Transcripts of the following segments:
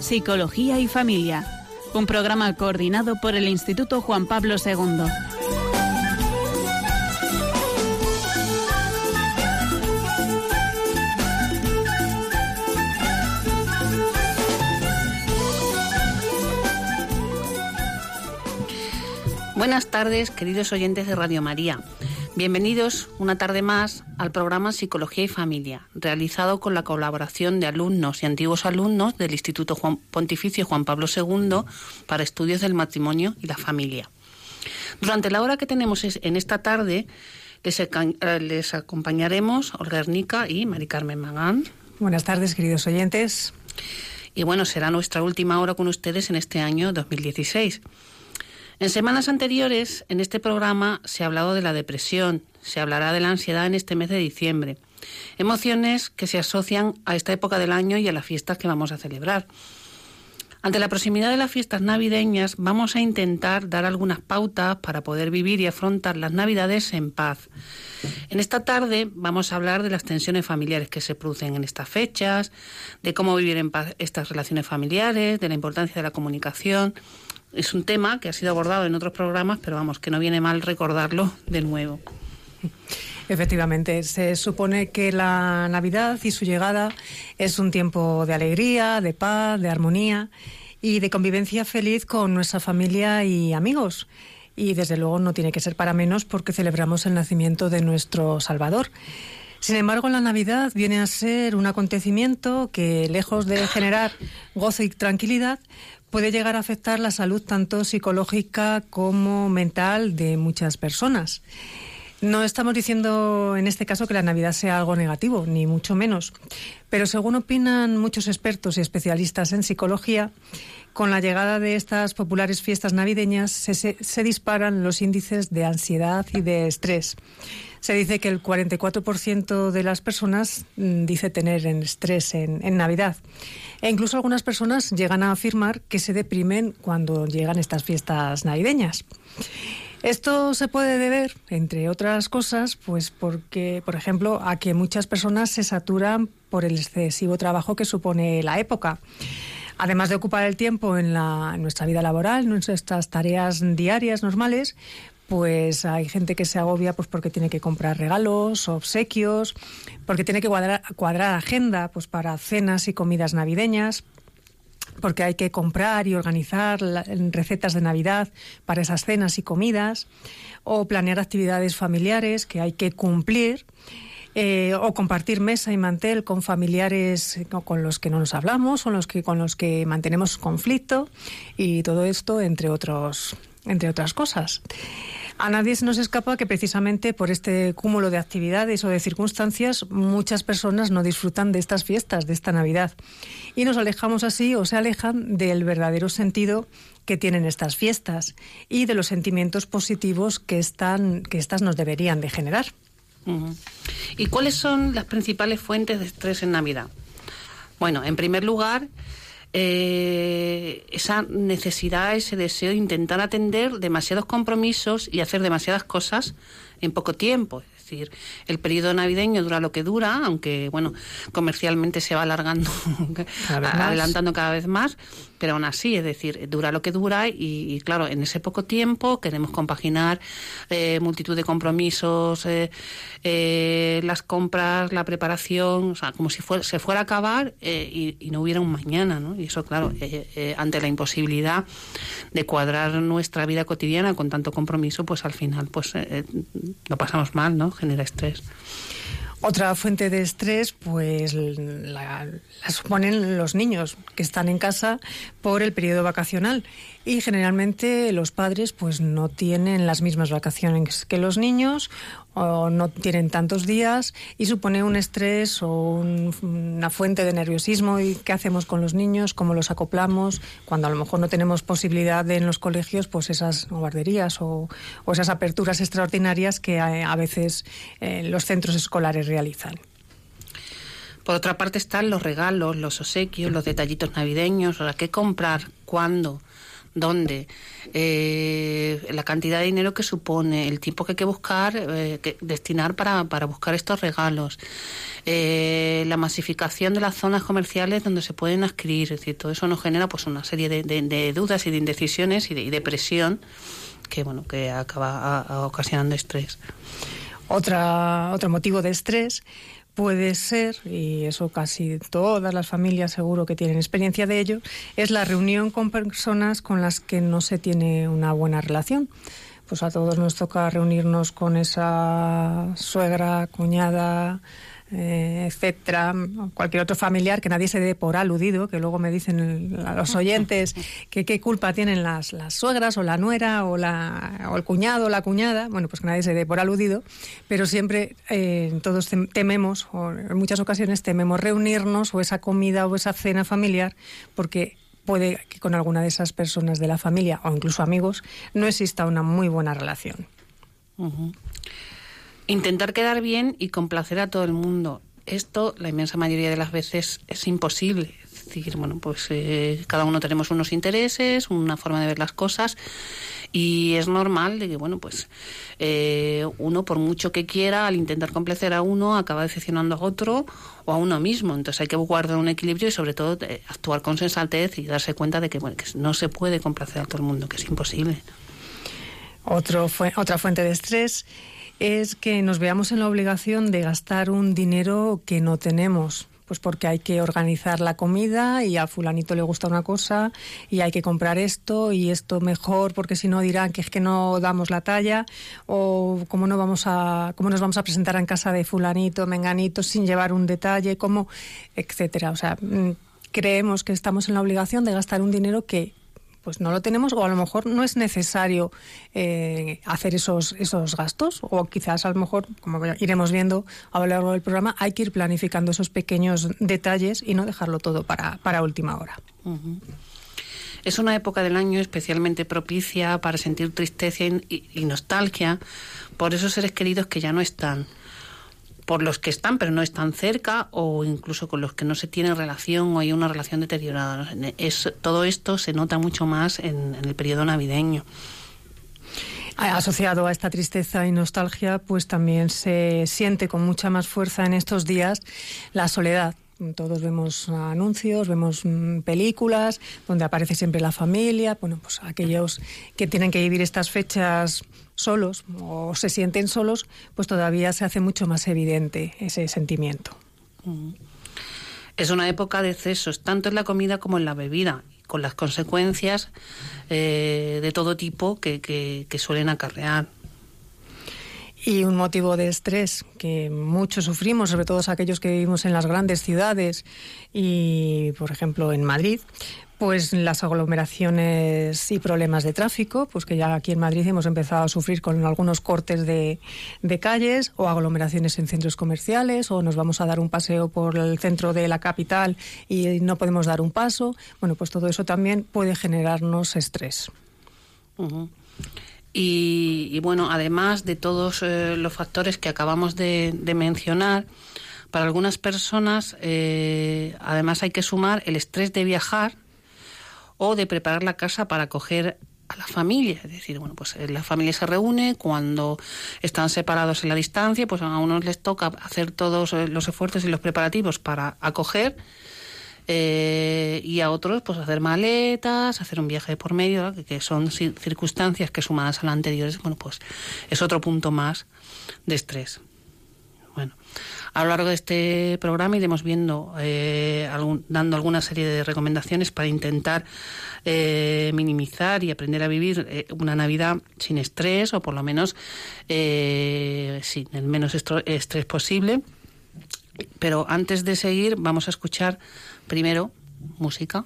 Psicología y Familia, un programa coordinado por el Instituto Juan Pablo II. Buenas tardes, queridos oyentes de Radio María. Bienvenidos una tarde más al programa Psicología y Familia, realizado con la colaboración de alumnos y antiguos alumnos del Instituto Pontificio Juan Pablo II para estudios del matrimonio y la familia. Durante la hora que tenemos en esta tarde, les, eh, acompañaremos Olga Ernica y Mari Carmen Magán. Buenas tardes, queridos oyentes. Y bueno, será nuestra última hora con ustedes en este año 2016. En semanas anteriores, en este programa, se ha hablado de la depresión, se hablará de la ansiedad en este mes de diciembre. Emociones que se asocian a esta época del año y a las fiestas que vamos a celebrar. Ante la proximidad de las fiestas navideñas, vamos a intentar dar algunas pautas para poder vivir y afrontar las Navidades en paz. En esta tarde vamos a hablar de las tensiones familiares que se producen en estas fechas, de cómo vivir en paz estas relaciones familiares, de la importancia de la comunicación, es un tema que ha sido abordado en otros programas, pero vamos, que no viene mal recordarlo de nuevo. Efectivamente, se supone que la Navidad y su llegada es un tiempo de alegría, de paz, de armonía y de convivencia feliz con nuestra familia y amigos. Y desde luego no tiene que ser para menos porque celebramos el nacimiento de nuestro Salvador. Sin embargo, la Navidad viene a ser un acontecimiento que, lejos de generar gozo y tranquilidad, puede llegar a afectar la salud tanto psicológica como mental de muchas personas. No estamos diciendo en este caso que la Navidad sea algo negativo, ni mucho menos. Pero según opinan muchos expertos y especialistas en psicología, con la llegada de estas populares fiestas navideñas se, disparan los índices de ansiedad y de estrés. Se dice que el 44% de las personas mm, dice tener estrés en, Navidad. E incluso algunas personas llegan a afirmar que se deprimen cuando llegan estas fiestas navideñas. Esto se puede deber, entre otras cosas, pues porque, por ejemplo, a que muchas personas se saturan por el excesivo trabajo que supone la época. Además de ocupar el tiempo en, en nuestra vida laboral, nuestras tareas diarias normales, pues hay gente que se agobia pues porque tiene que comprar regalos, obsequios, porque tiene que cuadrar, agenda pues para cenas y comidas navideñas, porque hay que comprar y organizar recetas de Navidad para esas cenas y comidas, o planear actividades familiares que hay que cumplir. Eh, o compartir mesa y mantel con familiares con los que no nos hablamos o los que, con los que mantenemos conflicto y todo esto entre otros entre otras cosas. A nadie se nos escapa que precisamente por este cúmulo de actividades o de circunstancias muchas personas no disfrutan de estas fiestas, de esta Navidad. Y nos alejamos así o se alejan del verdadero sentido que tienen estas fiestas y de los sentimientos positivos que, están, que estas nos deberían de generar. ¿Y cuáles son las principales fuentes de estrés en Navidad? Bueno, en primer lugar, eh, esa necesidad, ese deseo de intentar atender demasiados compromisos y hacer demasiadas cosas en poco tiempo. Decir, el periodo navideño dura lo que dura, aunque bueno, comercialmente se va alargando, adelantando cada vez más, pero aún así, es decir, dura lo que dura y, claro, en ese poco tiempo queremos compaginar eh, multitud de compromisos, eh, eh, las compras, la preparación, o sea, como si se fuera a acabar y, y, no hubiera un mañana, ¿no? Y eso, claro, ante la imposibilidad de cuadrar nuestra vida cotidiana con tanto compromiso, pues al final, pues lo pasamos mal, ¿no? genera estrés. Otra fuente de estrés, pues la, suponen los niños que están en casa por el periodo vacacional. Y generalmente los padres pues no tienen las mismas vacaciones que los niños o no tienen tantos días y supone un estrés o una fuente de nerviosismo y qué hacemos con los niños, cómo los acoplamos, cuando a lo mejor no tenemos posibilidad de en los colegios pues esas guarderías o, esas aperturas extraordinarias que a, veces eh, los centros escolares realizan. Por otra parte están los regalos, los obsequios, los detallitos navideños, ¿qué comprar? ¿Cuándo? Donde eh, la cantidad de dinero que supone, el tiempo que hay que buscar, eh, que destinar para, para buscar estos regalos, eh, la masificación de las zonas comerciales donde se pueden adquirir, es decir, todo eso nos genera pues una serie de, dudas y de indecisiones y de, presión que bueno que acaba ocasionando estrés. Otra, otro motivo de estrés puede ser, y eso casi todas las familias seguro que tienen experiencia de ello, es la reunión con personas con las que no se tiene una buena relación. Pues a todos nos toca reunirnos con esa suegra, cuñada, eh, etcétera, cualquier otro familiar, que nadie se dé por aludido, que luego me dicen a los oyentes que qué culpa tienen las, las suegras o la nuera o, la, o el cuñado o la cuñada, bueno, pues que nadie se dé por aludido, pero siempre eh, todos tememos, o en muchas ocasiones tememos reunirnos o esa comida o esa cena familiar, porque puede que con alguna de esas personas de la familia o incluso amigos no exista una muy buena relación intentar quedar bien y complacer a todo el mundo. Esto, la inmensa mayoría de las veces, es imposible. Es decir, bueno, pues eh, cada uno tenemos unos intereses, una forma de ver las cosas y es normal de que, bueno, pues eh, uno, por mucho que quiera, al intentar complacer a uno, acaba decepcionando a otro o a uno mismo. Entonces hay que guardar un equilibrio y, sobre todo, eh, actuar con sensatez y darse cuenta de que, bueno, que no se puede complacer a todo el mundo, que es imposible. Otro otra fuente de estrés es que nos veamos en la obligación de gastar un dinero que no tenemos. Pues porque hay que organizar la comida y a fulanito le gusta una cosa y hay que comprar esto y esto mejor porque si no dirán que es que no damos la talla o cómo no vamos a cómo nos vamos a presentar en casa de fulanito, menganito sin llevar un detalle, cómo etcétera, o sea, mm, creemos que estamos en la obligación de gastar un dinero que pues no lo tenemos o a lo mejor no es necesario eh, hacer esos, esos gastos o quizás a lo mejor, como iremos viendo a lo largo del programa, hay que ir planificando esos pequeños detalles y no dejarlo todo para, para última hora. Es una época del año especialmente propicia para sentir tristeza y nostalgia por esos seres queridos que ya no están por los que están pero no están cerca o incluso con los que no se tiene relación o hay una relación deteriorada. Es, todo esto se nota mucho más en, el periodo navideño. Asociado a esta tristeza y nostalgia, pues también se siente con mucha más fuerza en estos días la soledad. Todos vemos anuncios, vemos mm, películas donde aparece siempre la familia. Bueno, pues aquellos que tienen que vivir estas fechas solos o se sienten solos, pues todavía se hace mucho más evidente ese sentimiento. Mm. Es una época de excesos, tanto en la comida como en la bebida, con las consecuencias eh, de todo tipo que, que suelen acarrear. Y un motivo de estrés que muchos sufrimos, sobre todo aquellos que vivimos en las grandes ciudades y, por ejemplo, en Madrid, pues las aglomeraciones y problemas de tráfico, pues que ya aquí en Madrid hemos empezado a sufrir con algunos cortes de, calles o aglomeraciones en centros comerciales o nos vamos a dar un paseo por el centro de la capital y no podemos dar un paso. Bueno, pues todo eso también puede generarnos estrés. Y, bueno, además de todos eh, los factores que acabamos de, mencionar, para algunas personas eh, además hay que sumar el estrés de viajar, o de preparar la casa para acoger a la familia. Es decir, bueno, pues eh, la familia se reúne cuando están separados en la distancia, pues a unos les toca hacer todos eh, los esfuerzos y los preparativos para acoger. Eh, y a otros pues hacer maletas, hacer un viaje por medio, que son circunstancias que sumadas a las anteriores, bueno, pues es otro punto más de estrés. Bueno, a lo largo de este programa iremos viendo, eh, dando alguna serie de recomendaciones para intentar eh, minimizar y aprender a vivir una Navidad sin estrés o por lo menos sin el menos estrés posible. Pero antes de seguir, vamos a escuchar primero música.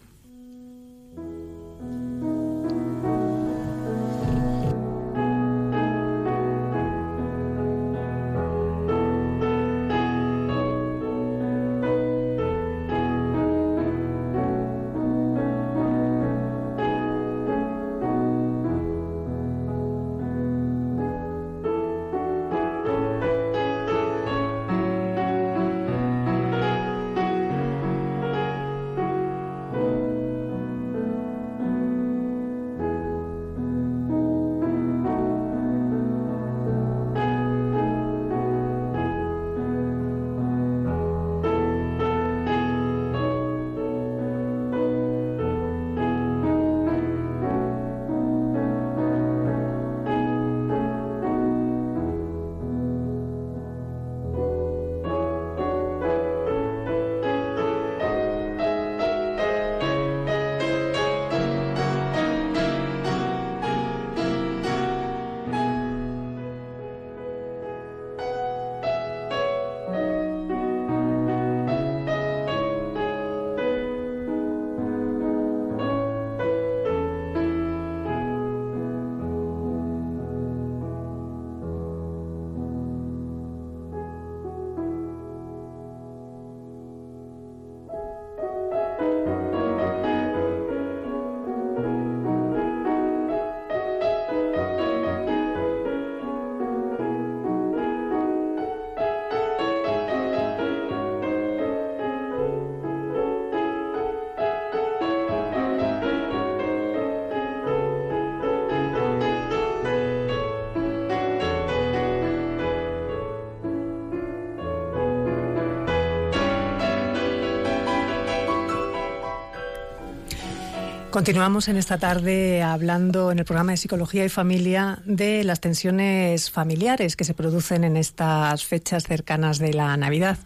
Continuamos en esta tarde hablando en el programa de Psicología y Familia de las tensiones familiares que se producen en estas fechas cercanas de la Navidad.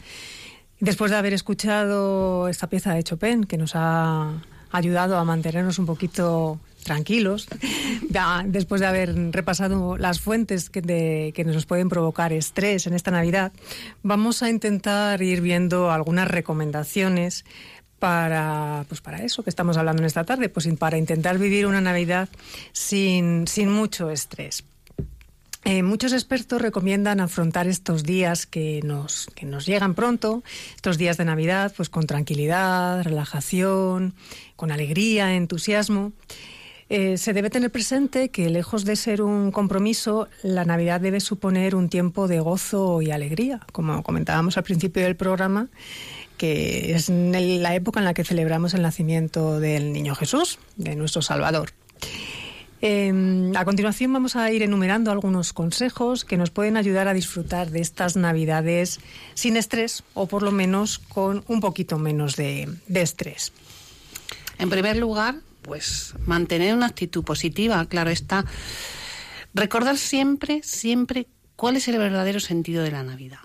Después de haber escuchado esta pieza de Chopin que nos ha ayudado a mantenernos un poquito tranquilos, después de haber repasado las fuentes que, que, nos pueden provocar estrés en esta Navidad, vamos a intentar ir viendo algunas recomendaciones para, pues para eso que estamos hablando en esta tarde, pues para intentar vivir una Navidad sin, sin mucho estrés. Eh, muchos expertos recomiendan afrontar estos días que nos, que nos llegan pronto, estos días de Navidad, pues con tranquilidad, relajación, con alegría, entusiasmo. Eh, se debe tener presente que, lejos de ser un compromiso, la Navidad debe suponer un tiempo de gozo y alegría, como comentábamos al principio del programa que es la época en la que celebramos el nacimiento del Niño Jesús, de nuestro Salvador. Em, a continuación vamos a ir enumerando algunos consejos que nos pueden ayudar a disfrutar de estas Navidades sin estrés o por lo menos con un poquito menos de, de estrés. En primer lugar, pues mantener una actitud positiva, claro está. Recordar siempre, siempre cuál es el verdadero sentido de la Navidad.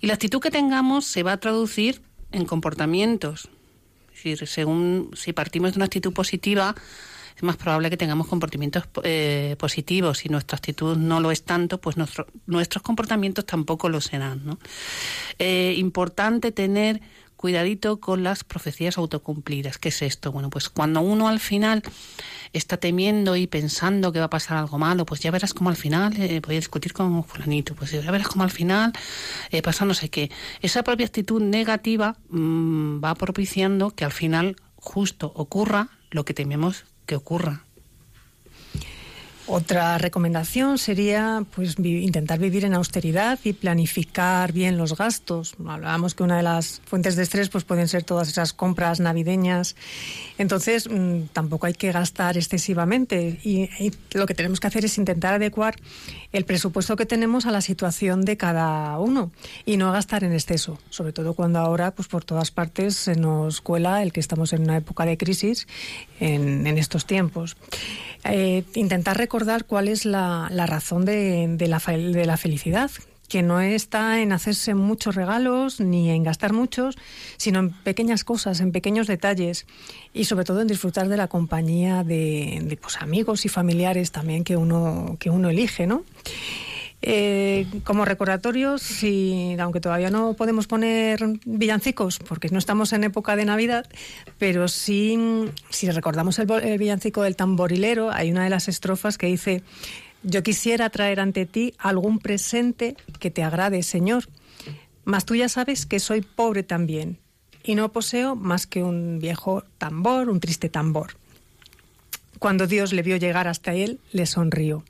Y la actitud que tengamos se va a traducir en comportamientos. Si, partimos de una actitud positiva, es más probable que tengamos comportamientos eh, positivos. Si nuestra actitud no lo es tanto, pues nuestros comportamientos tampoco lo serán. Eh, importante tener cuidadito con las profecías autocumplidas. ¿Qué es esto? Bueno, pues cuando uno al final está temiendo y pensando que va a pasar algo malo, pues ya verás como al final eh, voy a discutir con fulanito, pues ya verás como al final eh, pasa no sé qué. Esa propia actitud negativa mm, va propiciando que al final justo ocurra lo que tememos que ocurra. Otra recomendación sería pues intentar vivir en austeridad y planificar bien los gastos. Hablábamos que una de las fuentes de estrés pues pueden ser todas esas compras navideñas. Entonces, mm, tampoco hay que gastar excesivamente y, lo que tenemos que hacer es intentar adecuar el presupuesto que tenemos a la situación de cada uno y no gastar en exceso, sobre todo cuando ahora pues por todas partes se nos cuela el que estamos en una época de crisis en, estos tiempos. Eh, intentar recordar cuál es la, razón de, la, de la felicidad, que no está en hacerse muchos regalos ni en gastar muchos, sino en pequeñas cosas, en pequeños detalles y sobre todo en disfrutar de la compañía de, de pues, amigos y familiares también que uno, que uno elige, ¿no? Eh, como recordatorio, si, aunque todavía no podemos poner villancicos, porque no estamos en época de Navidad, pero sí, si recordamos el, villancico del tamborilero, hay una de las estrofas que dice, yo quisiera traer ante ti algún presente que te agrade, Señor, mas tú ya sabes que soy pobre también y no poseo más que un viejo tambor, un triste tambor. Cuando Dios le vio llegar hasta él, le sonrió.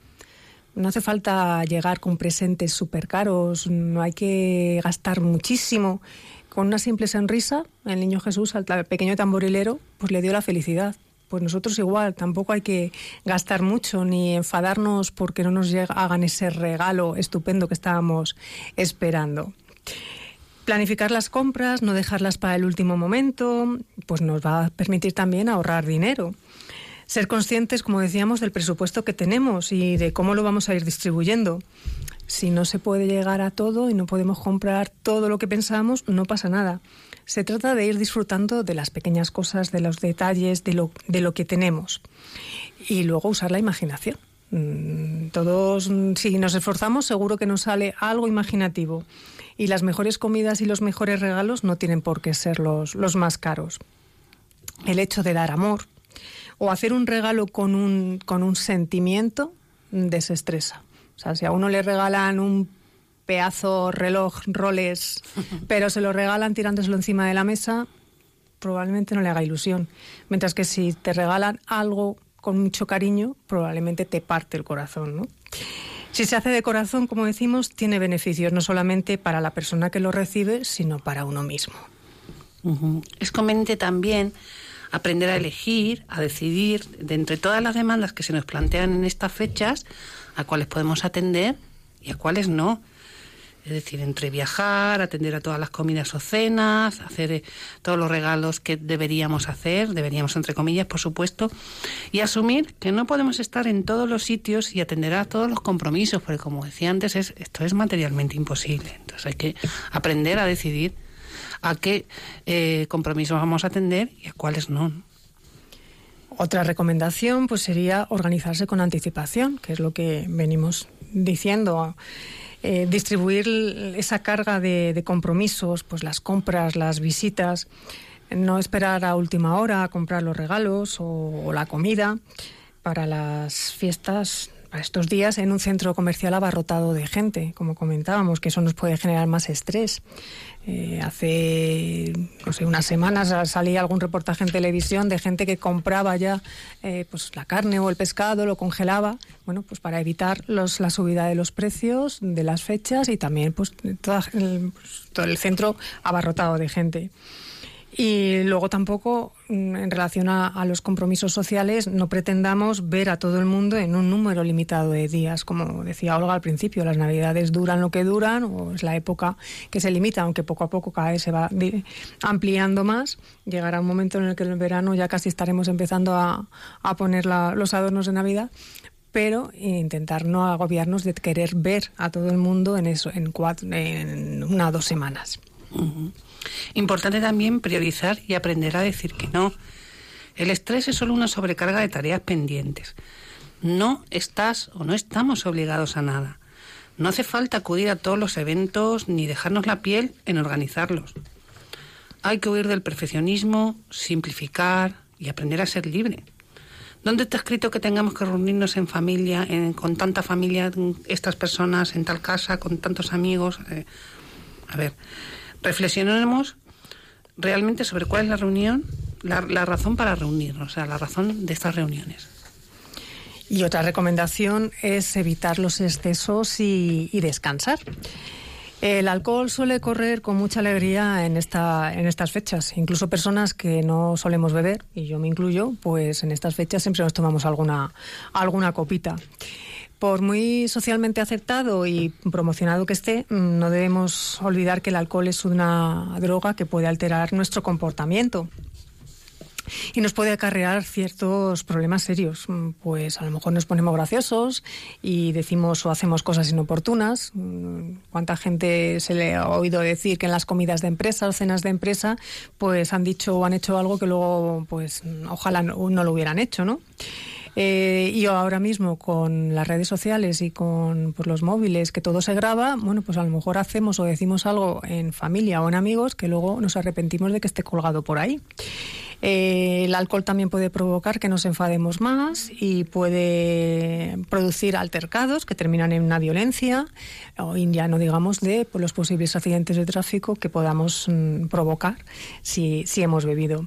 No hace falta llegar con presentes súper caros, no hay que gastar muchísimo. Con una simple sonrisa, el niño Jesús al pequeño tamborilero, pues le dio la felicidad. Pues nosotros igual, tampoco hay que gastar mucho ni enfadarnos porque no nos hagan ese regalo estupendo que estábamos esperando. Planificar las compras, no dejarlas para el último momento, pues nos va a permitir también ahorrar dinero ser conscientes, como decíamos, del presupuesto que tenemos y de cómo lo vamos a ir distribuyendo. Si no se puede llegar a todo y no podemos comprar todo lo que pensamos, no pasa nada. Se trata de ir disfrutando de las pequeñas cosas, de los detalles, de lo, de lo que tenemos. Y luego usar la imaginación. Mm, todos, si nos esforzamos, seguro que nos sale algo imaginativo. Y las mejores comidas y los mejores regalos no tienen por qué ser los, los más caros. El hecho de dar amor, o hacer un regalo con un, con un sentimiento desestresa. O sea, si a uno le regalan un pedazo reloj Rolex, pero se lo regalan tirándoselo encima de la mesa, probablemente no le haga ilusión. Mientras que si te regalan algo con mucho cariño, probablemente te parte el corazón, ¿no? Si se hace de corazón, como decimos, tiene beneficios no solamente para la persona que lo recibe, sino para uno mismo. Es conveniente también aprender a elegir, a decidir de entre todas las demandas que se nos plantean en estas fechas, a cuáles podemos atender y a cuáles no. Es decir, entre viajar, atender a todas las comidas o cenas, hacer eh, todos los regalos que deberíamos hacer, deberíamos entre comillas, por supuesto, y asumir que no podemos estar en todos los sitios y atender a todos los compromisos, porque como decía antes, es, esto es materialmente imposible. Entonces hay que aprender a decidir a qué eh, compromisos vamos a atender y a cuáles no. Otra recomendación pues sería organizarse con anticipación, que es lo que venimos diciendo. Eh, distribuir esa carga de, compromisos, pues las compras, las visitas, no esperar a última hora a comprar los regalos o la comida para las fiestas estos días en un centro comercial abarrotado de gente, como comentábamos, que eso nos puede generar más estrés. Eh, hace, no sé, unas semanas salía algún reportaje en televisión de gente que compraba ya eh, pues la carne o el pescado, lo congelaba, bueno, pues para evitar los, la subida de los precios, de las fechas y también pues, todo el centro abarrotado de gente. Y luego tampoco, mm, en relación a, los compromisos sociales, no pretendamos ver a todo el mundo en un número limitado de días. Como decía Olga al principio, las navidades duran lo que duran, o es la época que se limita, aunque poco a poco cada vez se va ampliando más. Llegará un momento en el que en el verano ya casi estaremos empezando a, poner los adornos de Navidad pero intentar no agobiarnos de querer ver a todo el mundo en eso en, cuatro, en una o dos semanas. Importante también priorizar y aprender a decir que no. El estrés es solo una sobrecarga de tareas pendientes. No estás o no estamos obligados a nada. No hace falta acudir a todos los eventos ni dejarnos la piel en organizarlos. Hay que huir del perfeccionismo, simplificar y aprender a ser libre. ¿Dónde está escrito que tengamos que reunirnos en familia, con tanta familia, estas personas, en tal casa, con tantos amigos? Eh, a ver, reflexionemos realmente sobre cuál es la reunión, la, razón para reunirnos, o sea, la razón de estas reuniones. Y otra recomendación es evitar los excesos y, descansar. El alcohol suele correr con mucha alegría en, esta, en estas fechas. Incluso personas que no solemos beber, y yo me incluyo, pues en estas fechas siempre nos tomamos alguna, alguna copita. Por muy socialmente aceptado y promocionado que esté, no debemos olvidar que el alcohol es una droga que puede alterar nuestro comportamiento y nos puede acarrear ciertos problemas serios. Pues a lo mejor nos ponemos graciosos y decimos o hacemos cosas inoportunas. ¿Cuánta gente se le ha oído decir que en las comidas de empresa o cenas de empresa pues han dicho o han hecho algo que luego pues ojalá no, no lo hubieran hecho, ¿no? Eh, y ahora mismo con las redes sociales y con pues, los móviles, que todo se graba, bueno, pues a lo mejor hacemos o decimos algo en familia o en amigos que luego nos arrepentimos de que esté colgado por ahí. Eh, el alcohol también puede provocar que nos enfademos más y puede producir altercados que terminan en una violencia o ya no digamos de pues, los posibles accidentes de tráfico que podamos mm, provocar si, si hemos bebido.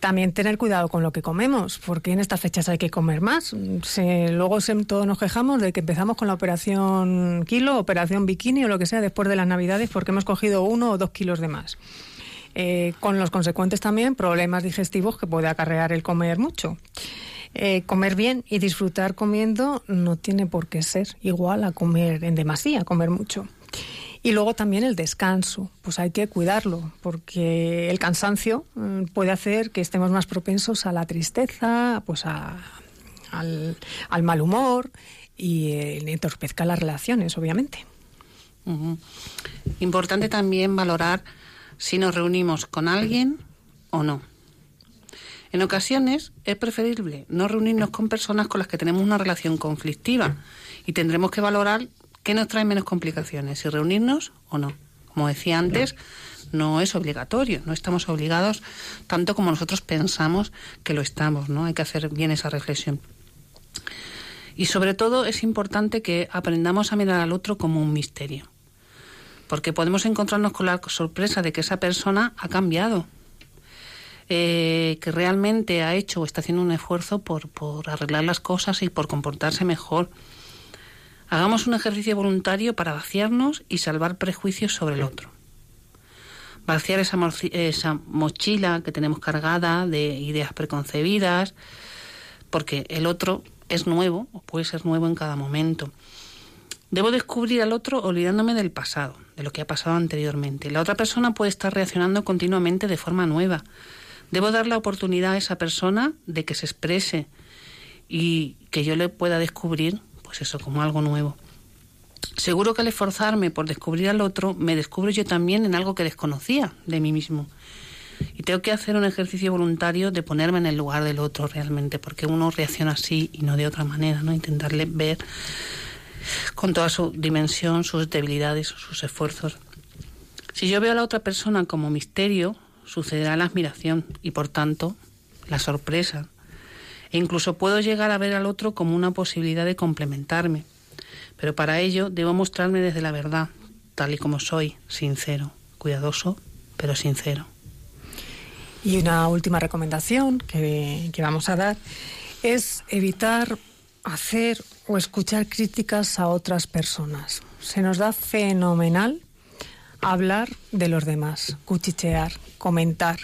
También tener cuidado con lo que comemos, porque en estas fechas hay que comer más. luego todos nos quejamos de que empezamos con la operación kilo, operación bikini o lo que sea después de las navidades porque hemos cogido uno o dos kilos de más. Eh, con los consecuentes también problemas digestivos que puede acarrear el comer mucho. Eh, comer bien y disfrutar comiendo no tiene por qué ser igual a comer en demasía, comer mucho. Y luego también el descanso, pues hay que cuidarlo, porque el cansancio mm, puede hacer que estemos más propensos a la tristeza, pues al, mal humor y eh, entorpezca las relaciones, obviamente. Importante también valorar si nos reunimos con alguien o no. En ocasiones es preferible no reunirnos con personas con las que tenemos una relación conflictiva y tendremos que valorar ¿Qué nos trae menos complicaciones? ¿Si reunirnos o no? Como decía antes, no es obligatorio, no estamos obligados tanto como nosotros pensamos que lo estamos, ¿no? Hay que hacer bien esa reflexión. Y sobre todo es importante que aprendamos a mirar al otro como un misterio, porque podemos encontrarnos con la sorpresa de que esa persona ha cambiado, eh, que realmente ha hecho o está haciendo un esfuerzo por, por arreglar las cosas y por comportarse mejor Hagamos un ejercicio voluntario para vaciarnos y salvar prejuicios sobre el otro. Vaciar esa, esa mochila que tenemos cargada de ideas preconcebidas, porque el otro es nuevo o puede ser nuevo en cada momento. Debo descubrir al otro olvidándome del pasado, de lo que ha pasado anteriormente. La otra persona puede estar reaccionando continuamente de forma nueva. Debo dar la oportunidad a esa persona de que se exprese y que yo le pueda descubrir, eso, como algo nuevo. Seguro que al esforzarme por descubrir al otro, me descubro yo también en algo que desconocía de mí mismo. Y tengo que hacer un ejercicio voluntario de ponerme en el lugar del otro realmente, porque uno reacciona así y no de otra manera, ¿no? Intentarle ver con toda su dimensión, sus debilidades, sus esfuerzos. Si yo veo a la otra persona como misterio, sucederá la admiración y por tanto la sorpresa. E incluso puedo llegar a ver al otro como una posibilidad de complementarme. Pero para ello debo mostrarme desde la verdad, tal y como soy, sincero, cuidadoso, pero sincero. Y una última recomendación que, que vamos a dar es evitar hacer o escuchar críticas a otras personas. Se nos da fenomenal hablar de los demás, cuchichear, comentar.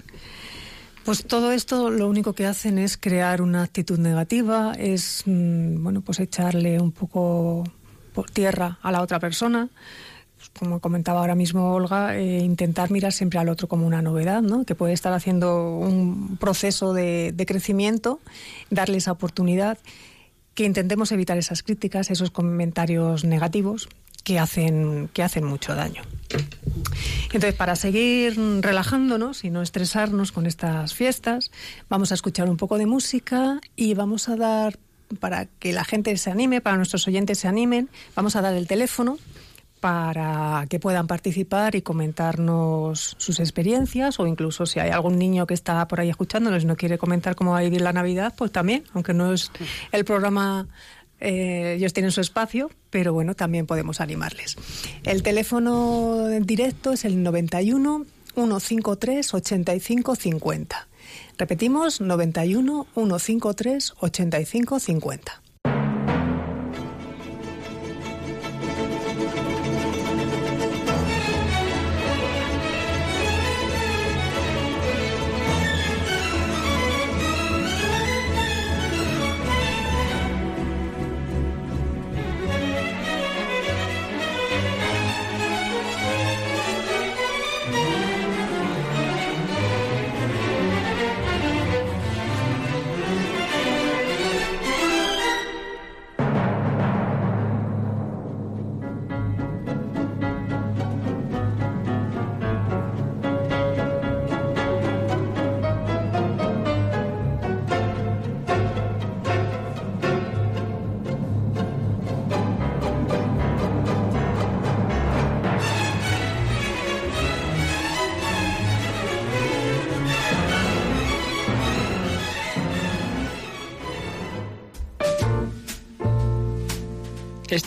Pues todo esto lo único que hacen es crear una actitud negativa, es mm, bueno, pues echarle un poco por tierra a la otra persona. Pues como comentaba ahora mismo Olga, eh, intentar mirar siempre al otro como una novedad, ¿no? que puede estar haciendo un proceso de, de crecimiento, darle esa oportunidad que intentemos evitar esas críticas, esos comentarios negativos que hacen, que hacen mucho daño. Entonces, para seguir relajándonos y no estresarnos con estas fiestas, vamos a escuchar un poco de música y vamos a dar, para que la gente se anime, para nuestros oyentes se animen, vamos a dar el teléfono para que puedan participar y comentarnos sus experiencias o incluso si hay algún niño que está por ahí escuchándonos y no quiere comentar cómo va a vivir la Navidad, pues también, aunque no es el programa, eh, ellos tienen su espacio, pero bueno, también podemos animarles. El teléfono directo es el 91 153 85 50. Repetimos, 91 153 85 50.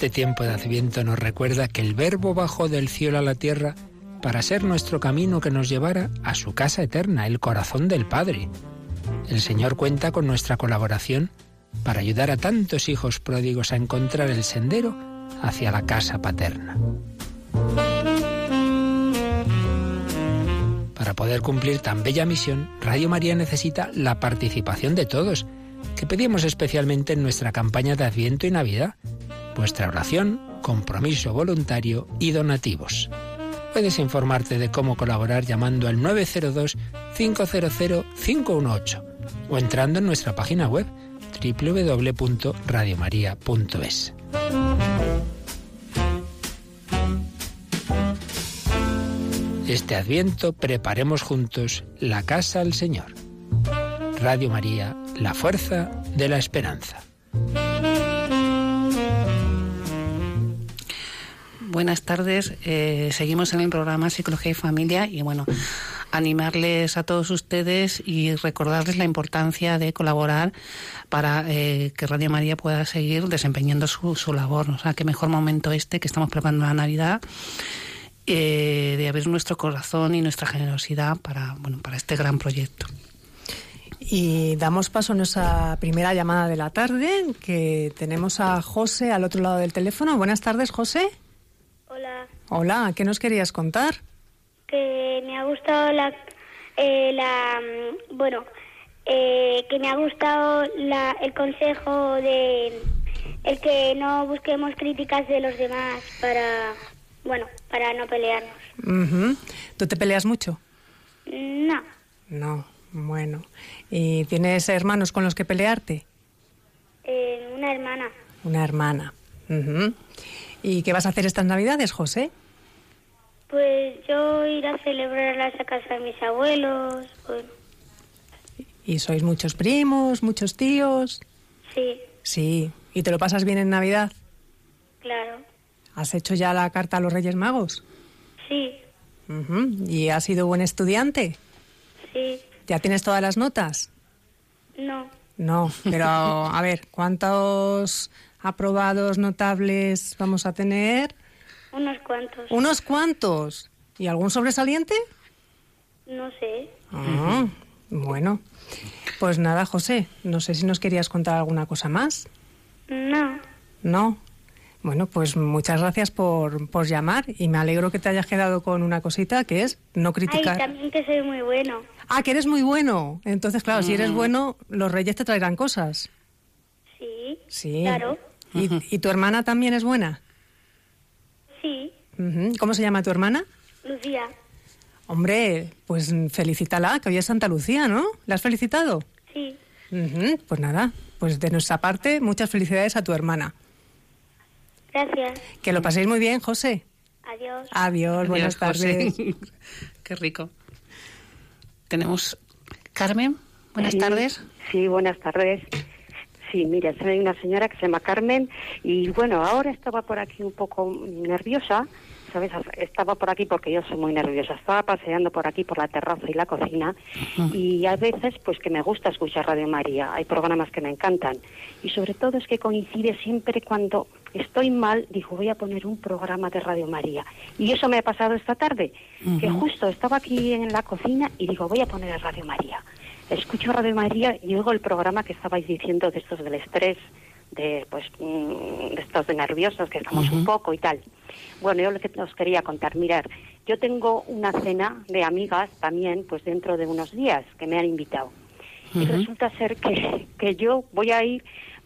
Este tiempo de Adviento nos recuerda que el Verbo bajó del cielo a la tierra para ser nuestro camino que nos llevara a su casa eterna, el corazón del Padre. El Señor cuenta con nuestra colaboración para ayudar a tantos hijos pródigos a encontrar el sendero hacia la casa paterna. Para poder cumplir tan bella misión, Radio María necesita la participación de todos, que pedimos especialmente en nuestra campaña de Adviento y Navidad vuestra oración, compromiso voluntario y donativos. Puedes informarte de cómo colaborar llamando al 902-500-518 o entrando en nuestra página web www.radiomaria.es. Este adviento preparemos juntos la casa al Señor. Radio María, la fuerza de la esperanza. Buenas tardes. Eh, seguimos en el programa Psicología y Familia y bueno, animarles a todos ustedes y recordarles la importancia de colaborar para eh, que Radio María pueda seguir desempeñando su, su labor. O sea, qué mejor momento este que estamos preparando la Navidad. Eh, de abrir nuestro corazón y nuestra generosidad para, bueno, para este gran proyecto. Y damos paso a nuestra primera llamada de la tarde, que tenemos a José al otro lado del teléfono. Buenas tardes, José. Hola. Hola, ¿qué nos querías contar? Que me ha gustado la, eh, la mm, bueno, eh, que me ha gustado la, el consejo de el que no busquemos críticas de los demás para, bueno, para no pelearnos. ¿Tú te peleas mucho? No, No, bueno. ¿Y tienes hermanos con los que pelearte? eh, una hermana. Una hermana. Ujú. ¿Y qué vas a hacer estas navidades, José? Pues yo ir a celebrarlas a casa de mis abuelos. Bueno, ¿Y sois muchos primos, muchos tíos? sí, Sí. ¿Y te lo pasas bien en Navidad? claro. ¿Has hecho ya la carta a los Reyes Magos? Sí. ¿Y has sido buen estudiante? sí, ¿Ya tienes todas las notas? no. No, pero a ver, ¿cuántos aprobados notables vamos a tener? Unos cuantos. Unos cuantos. ¿Y algún sobresaliente? No sé. Ah, bueno. Pues nada, José, no sé si nos querías contar alguna cosa más. No. No. Bueno, pues muchas gracias por, por llamar y me alegro que te hayas quedado con una cosita que es no Ay, criticar. también que soy muy bueno. Ah, que eres muy bueno. Entonces, claro, si eres bueno, los reyes te traerán cosas. Sí. Sí. Claro. ¿Y, y tu hermana también es buena? Sí. ¿Cómo se llama tu hermana? Lucía. Hombre, pues felicítala, que hoy es Santa Lucía, ¿no? ¿La has felicitado? Sí. Pues nada, pues de nuestra parte, muchas felicidades a tu hermana. Gracias. Que lo paséis muy bien, José. Adiós. Adiós, buenas José. tardes. Qué rico. Tenemos Carmen. Buenas Sí, tardes. Sí, buenas tardes. Sí, mira, soy una señora que se llama Carmen y bueno, ahora estaba por aquí un poco nerviosa, ¿sabes? Estaba por aquí porque yo soy muy nerviosa. Estaba paseando por aquí por la terraza y la cocina y a veces pues que me gusta escuchar Radio María. Hay programas que me encantan y sobre todo es que coincide siempre cuando estoy mal, digo, voy a poner un programa de Radio María. Y eso me ha pasado esta tarde, que justo estaba aquí en la cocina y digo, voy a poner Radio María. Escucho Radio María y oigo el programa que estabais diciendo de estos del estrés, de pues mm, de estos de nerviosos que estamos un poco y tal. Bueno, yo lo que os quería contar, mirar, yo tengo una cena de amigas también, pues dentro de unos días que me han invitado. Y resulta ser que, que yo voy a ir,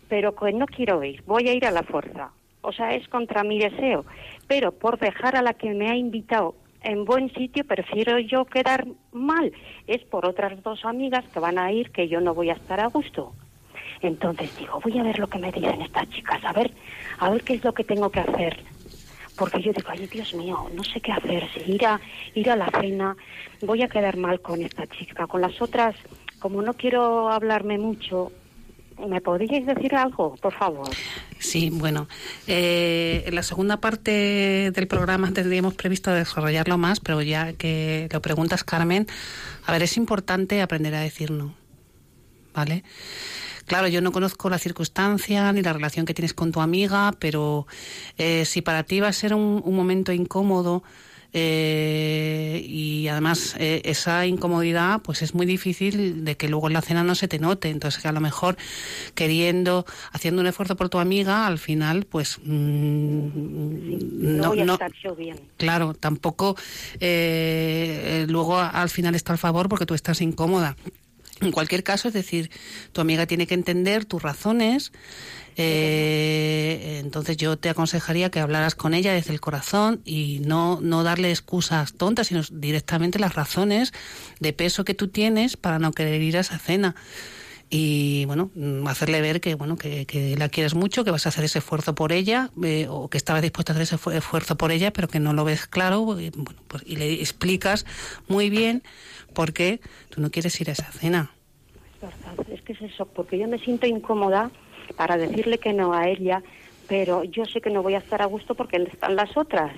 pero que no quiero ir, voy a ir a la fuerza. O sea, es contra mi deseo. Pero por dejar a la que me ha invitado en buen sitio, prefiero yo quedar mal. Es por otras dos amigas que van a ir que yo no voy a estar a gusto. Entonces digo, voy a ver lo que me dicen estas chicas, a ver, a ver qué es lo que tengo que hacer. Porque yo digo, ay Dios mío, no sé qué hacer, si ir a, ir a la cena, voy a quedar mal con esta chica. Con las otras, como no quiero hablarme mucho, ¿me podríais decir algo, por favor? Sí, bueno, eh, en la segunda parte del programa tendríamos previsto desarrollarlo más, pero ya que lo preguntas, Carmen, a ver, es importante aprender a decir no, ¿vale? Claro, yo no conozco la circunstancia ni la relación que tienes con tu amiga, pero eh, si para ti va a ser un, un momento incómodo eh, y además eh, esa incomodidad, pues es muy difícil de que luego en la cena no se te note. Entonces, que a lo mejor queriendo, haciendo un esfuerzo por tu amiga, al final, pues mm, No, no, voy a no- estar yo bien. Claro, tampoco eh, luego a- al final está al favor porque tú estás incómoda. En cualquier caso, es decir, tu amiga tiene que entender tus razones. Eh, entonces yo te aconsejaría que hablaras con ella desde el corazón y no, no darle excusas tontas, sino directamente las razones de peso que tú tienes para no querer ir a esa cena. Y bueno hacerle ver que bueno que, que la quieres mucho que vas a hacer ese esfuerzo por ella eh, o que estabas dispuesto a hacer ese esfu- esfuerzo por ella pero que no lo ves claro eh, pues, y le explicas muy bien por qué tú no quieres ir a esa cena. Es verdad, es que es eso, porque yo me siento incómoda para decirle que no a ella, pero yo sé que no voy a estar a gusto porque están las otras.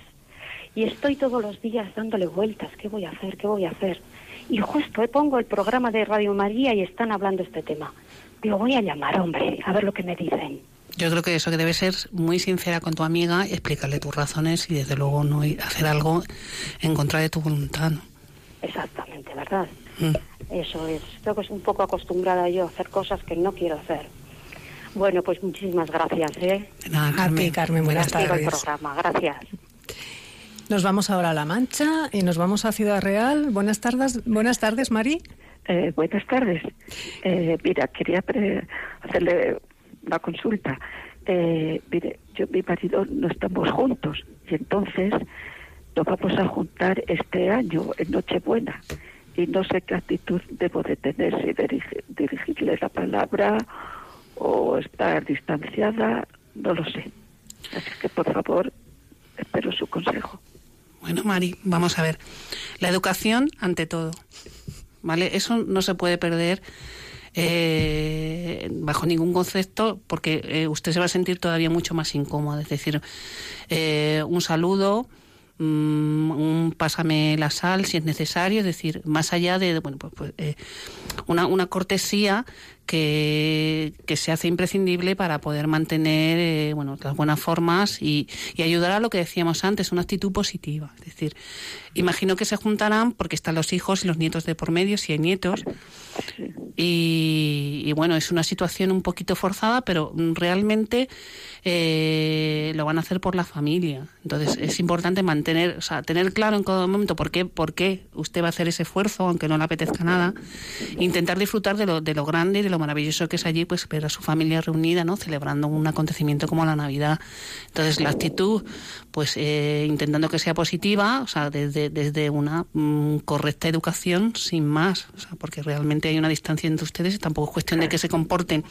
Y estoy todos los días dándole vueltas, ¿qué voy a hacer? ¿Qué voy a hacer? Y justo pongo el programa de Radio María y están hablando este tema. Digo, voy a llamar, hombre, a ver lo que me dicen. yo creo que eso que debes ser muy sincera con tu amiga explicarle tus razones y desde luego no hacer algo en contra de tu voluntad ¿no? Exactamente, ¿verdad? Mm. Eso es. Creo que es un poco acostumbrada yo a hacer cosas que no quiero hacer. Bueno, pues muchísimas gracias, ¿eh? Nada, A ti, Carmen, buenas el tardes. programa, gracias. Nos vamos ahora a La Mancha y nos vamos a Ciudad Real. Buenas tardes, buenas tardes, Mari. Eh, buenas tardes. Eh, mira, quería pre- hacerle una consulta. eh, mire, yo y mi marido no estamos juntos y entonces nos vamos a juntar este año en Nochebuena y no sé qué actitud debo de tener, si dirigirle la palabra o estar distanciada, no lo sé. Así que por favor, espero su consejo. Bueno, Mari, vamos a ver. La educación ante todo. ¿Vale? Eso no se puede perder eh, bajo ningún concepto porque eh, usted se va a sentir todavía mucho más incómoda. Es decir, eh, un saludo, mm, un pásame la sal si es necesario, es decir, más allá de, bueno, pues, pues eh, una, una cortesía que, que, se hace imprescindible para poder mantener eh, bueno, las buenas formas y, y, ayudar a lo que decíamos antes, una actitud positiva. Es decir, imagino que se juntarán porque están los hijos y los nietos de por medio, si hay nietos. Y, y bueno, es una situación un poquito forzada, pero realmente eh, lo van a hacer por la familia. Entonces es importante mantener, o sea, tener claro en cada momento por qué, por qué usted va a hacer ese esfuerzo, aunque no le apetezca nada, intentar disfrutar de lo, de lo grande y de lo maravilloso que es allí, pues ver a su familia reunida, ¿no? Celebrando un acontecimiento como la Navidad. Entonces la actitud, pues eh, intentando que sea positiva, o sea, desde, desde una mm, correcta educación, sin más, o sea, porque realmente hay una distancia entre ustedes y tampoco es cuestión de que se comporten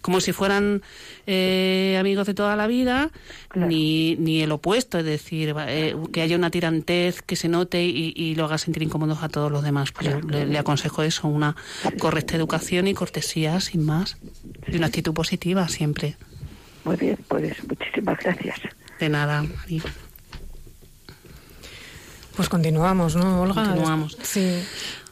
como si fueran eh, amigos de toda la vida, claro. ni, ni el opuesto, es decir, eh, que haya una tirantez que se note y, y, lo haga sentir incómodos a todos los demás. Pues yo le, le aconsejo eso, una correcta educación y cortesía, sin más, y una actitud positiva siempre. Muy bien, pues muchísimas gracias. De nada, María. Pues continuamos, ¿no, Olga? Continuamos. Sí.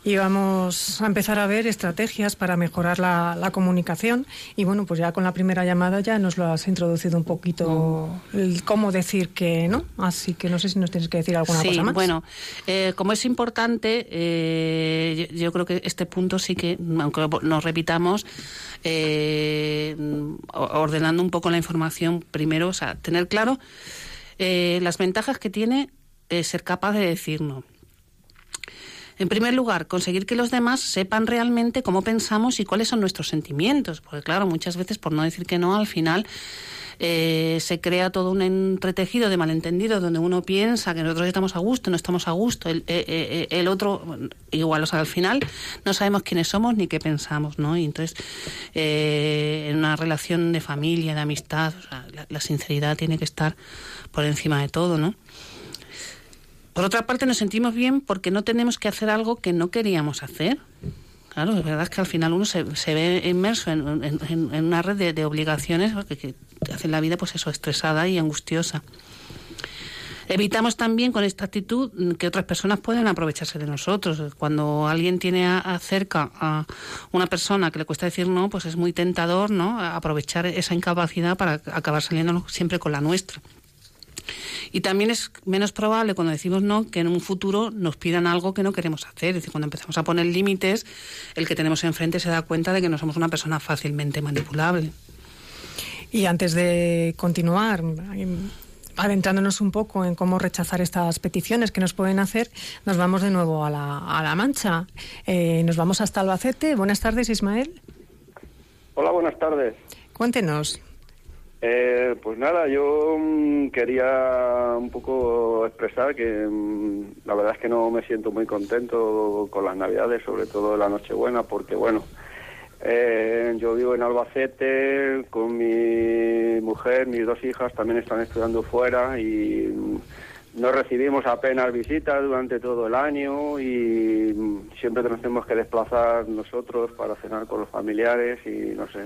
Y vamos a empezar a ver estrategias para mejorar la, la, comunicación. Y bueno, pues ya con la primera llamada ya nos lo has introducido un poquito el cómo decir que no. Así que no sé si nos tienes que decir alguna sí, cosa más. Bueno, eh, como es importante, eh, yo, yo, creo que este punto sí que, aunque nos repitamos, eh, ordenando un poco la información primero, o sea, tener claro eh, las ventajas que tiene ser capaz de decir no. En primer lugar, conseguir que los demás sepan realmente cómo pensamos y cuáles son nuestros sentimientos. Porque claro, muchas veces, por no decir que no, al final eh, se crea todo un entretejido de malentendidos donde uno piensa que nosotros estamos a gusto, no estamos a gusto, el, eh, eh, el otro igual, o sea, al final no sabemos quiénes somos ni qué pensamos, ¿no? Y entonces, eh, en una relación de familia, de amistad, o sea, la, la sinceridad tiene que estar por encima de todo, ¿no? Por otra parte, nos sentimos bien porque no tenemos que hacer algo que no queríamos hacer. Claro, es verdad que al final uno se, ve inmerso en, una red de, obligaciones que, que hacen la vida, pues eso, estresada y angustiosa. Evitamos también con esta actitud que otras personas puedan aprovecharse de nosotros. Cuando alguien tiene a, a cerca a una persona que le cuesta decir no, pues es muy tentador, ¿no? Aprovechar esa incapacidad para acabar saliendo siempre con la nuestra. Y también es menos probable cuando decimos no que en un futuro nos pidan algo que no queremos hacer. Es decir, cuando empezamos a poner límites, el que tenemos enfrente se da cuenta de que no somos una persona fácilmente manipulable. Y antes de continuar, adentrándonos un poco en cómo rechazar estas peticiones que nos pueden hacer, nos vamos de nuevo a la, a la Mancha. Eh, nos vamos hasta Albacete. Buenas tardes, Ismael. Hola, buenas tardes. Cuéntenos. Eh, pues nada, yo mmm, quería un poco expresar que mmm, la verdad es que no me siento muy contento con las Navidades, sobre todo la Nochebuena, porque bueno, eh, yo vivo en Albacete con mi mujer, mis dos hijas también están estudiando fuera y mmm, no recibimos apenas visitas durante todo el año y siempre nos tenemos que desplazar nosotros para cenar con los familiares y no sé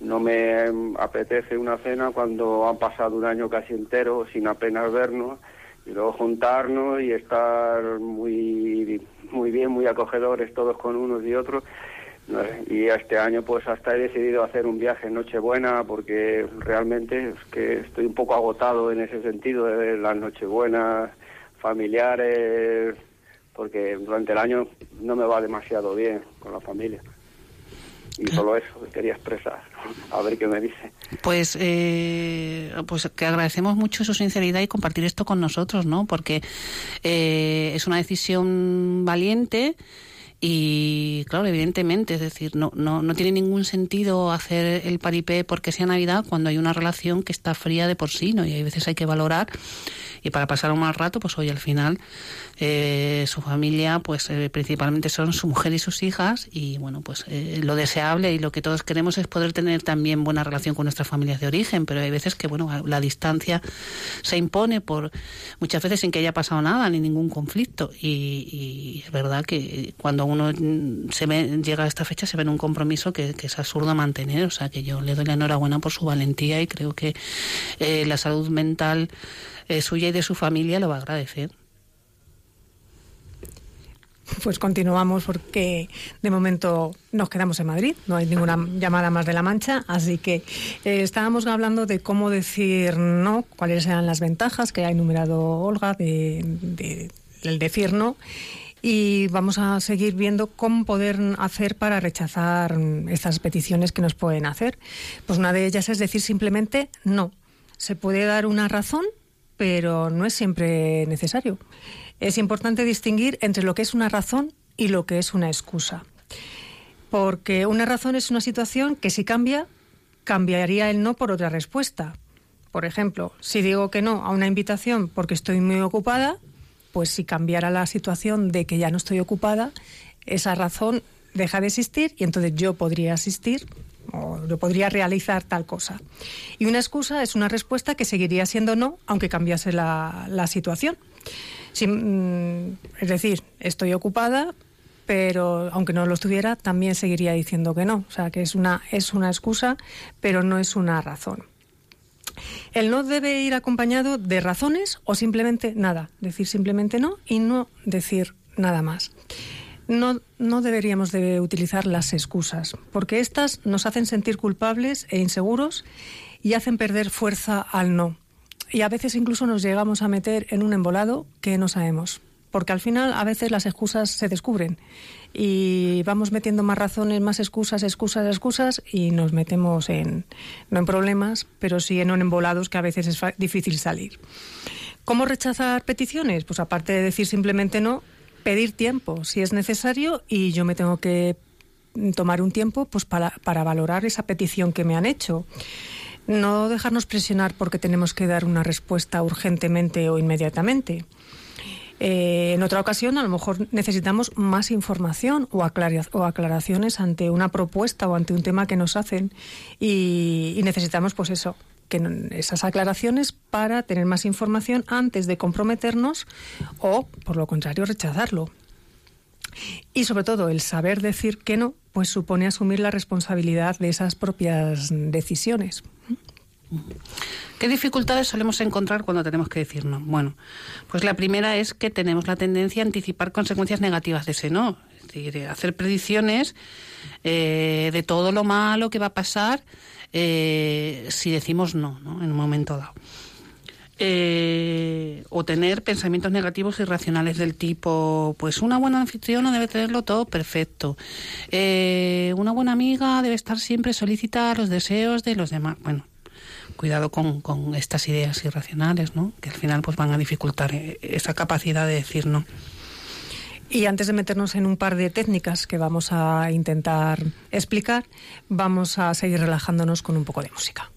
no me apetece una cena cuando han pasado un año casi entero sin apenas vernos y luego juntarnos y estar muy muy bien, muy acogedores todos con unos y otros. Y este año pues hasta he decidido hacer un viaje en Nochebuena porque realmente es que estoy un poco agotado en ese sentido de las Nochebuenas familiares porque durante el año no me va demasiado bien con la familia y solo eso que quería expresar. A ver qué me dice. Pues eh, pues que agradecemos mucho su sinceridad y compartir esto con nosotros no porque eh, es una decisión valiente Y claro, evidentemente, es decir, no, no, no tiene ningún sentido hacer el paripé porque sea Navidad cuando hay una relación que está fría de por sí, ¿no? Y hay veces hay que valorar. Y para pasar un mal rato, pues hoy al final eh, su familia, pues eh, principalmente son su mujer y sus hijas y bueno, pues eh, lo deseable y lo que todos queremos es poder tener también buena relación con nuestras familias de origen, pero hay veces que bueno, la distancia se impone por muchas veces sin que haya pasado nada ni ningún conflicto y, es verdad que cuando uno se ve, llega a esta fecha se ve en un compromiso que, que, es absurdo mantener, o sea que yo le doy la enhorabuena por su valentía y creo que la salud mental eh, suya y de su familia lo va a agradecer. Pues continuamos porque de momento nos quedamos en Madrid, no hay ninguna llamada más de la Mancha, así que eh, estábamos hablando de cómo decir no, cuáles eran las ventajas que ha enumerado Olga de, del decir no y vamos a seguir viendo cómo poder hacer para rechazar estas peticiones que nos pueden hacer. Pues una de ellas es decir simplemente no. Se puede dar una razón pero no es siempre necesario. Es importante distinguir entre lo que es una razón y lo que es una excusa. Porque una razón es una situación que si cambia, cambiaría el no por otra respuesta. Por ejemplo, si digo que no a una invitación porque estoy muy ocupada, pues si cambiara la situación de que ya no estoy ocupada, esa razón deja de existir y entonces yo podría asistir o yo podría realizar tal cosa. Y una excusa es una respuesta que seguiría siendo no, aunque cambiase la, la situación. Mm, es decir, estoy ocupada, pero aunque no lo estuviera, también seguiría diciendo que no. O sea, que es una, es una excusa, pero no es una razón. El no debe ir acompañado de razones o simplemente nada. Decir simplemente no y no decir nada más no, no deberíamos de utilizar las excusas, porque éstas nos hacen sentir culpables e inseguros y hacen perder fuerza al no. Y a veces incluso nos llegamos a meter en un embolado que no sabemos, porque al final a veces las excusas se descubren y vamos metiendo más razones, más excusas, excusas, excusas y nos metemos en, no en problemas, pero sí en embolados que a veces es difícil salir. ¿Cómo rechazar peticiones? Pues aparte de decir simplemente no, pedir tiempo si es necesario y yo me tengo que tomar un tiempo pues para, para valorar esa petición que me han hecho. No dejarnos presionar porque tenemos que dar una respuesta urgentemente o inmediatamente. Eh, en otra ocasión, a lo mejor necesitamos más información o, o, aclaraciones ante una propuesta o ante un tema que nos hacen y, y necesitamos, pues eso, que esas aclaraciones para tener más información antes de comprometernos o, por lo contrario, rechazarlo. Y sobre todo, el saber decir que no, pues supone asumir la responsabilidad de esas propias decisiones. ¿Qué dificultades solemos encontrar cuando tenemos que decir no? Bueno, pues la primera es que tenemos la tendencia a anticipar consecuencias negativas de ese no. Es decir, hacer predicciones eh, de todo lo malo que va a pasar eh, si decimos no, ¿no? En un momento dado. Eh, o tener pensamientos negativos irracionales del tipo, pues una buena anfitriona debe tenerlo todo perfecto. Eh, una buena amiga debe estar siempre solícita a los deseos de los demás. Bueno, cuidado con, con estas ideas irracionales, ¿no? Que al final pues van a dificultar esa capacidad de decir no. Y antes de meternos en un par de técnicas que vamos a intentar explicar, vamos a seguir relajándonos con un poco de música.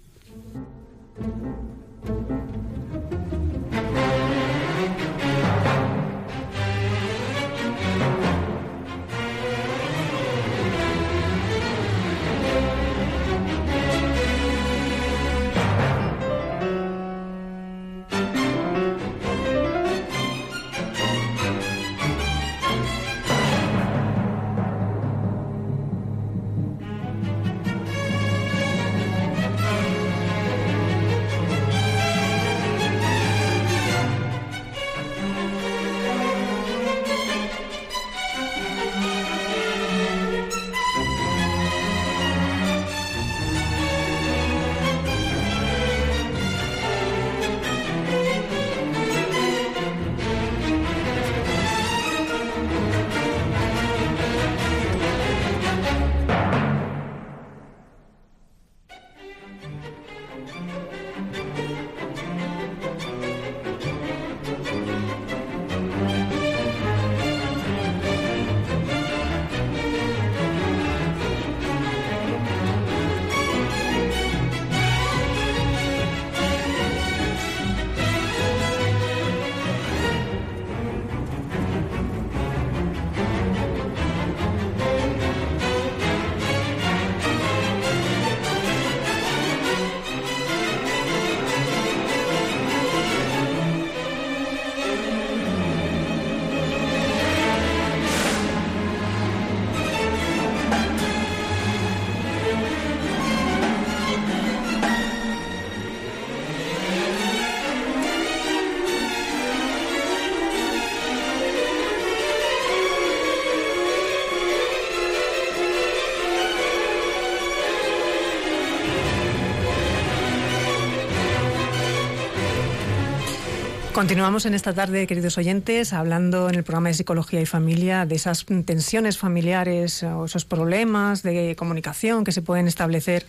Continuamos en esta tarde, queridos oyentes, hablando en el programa de Psicología y Familia de esas tensiones familiares o esos problemas de comunicación que se pueden establecer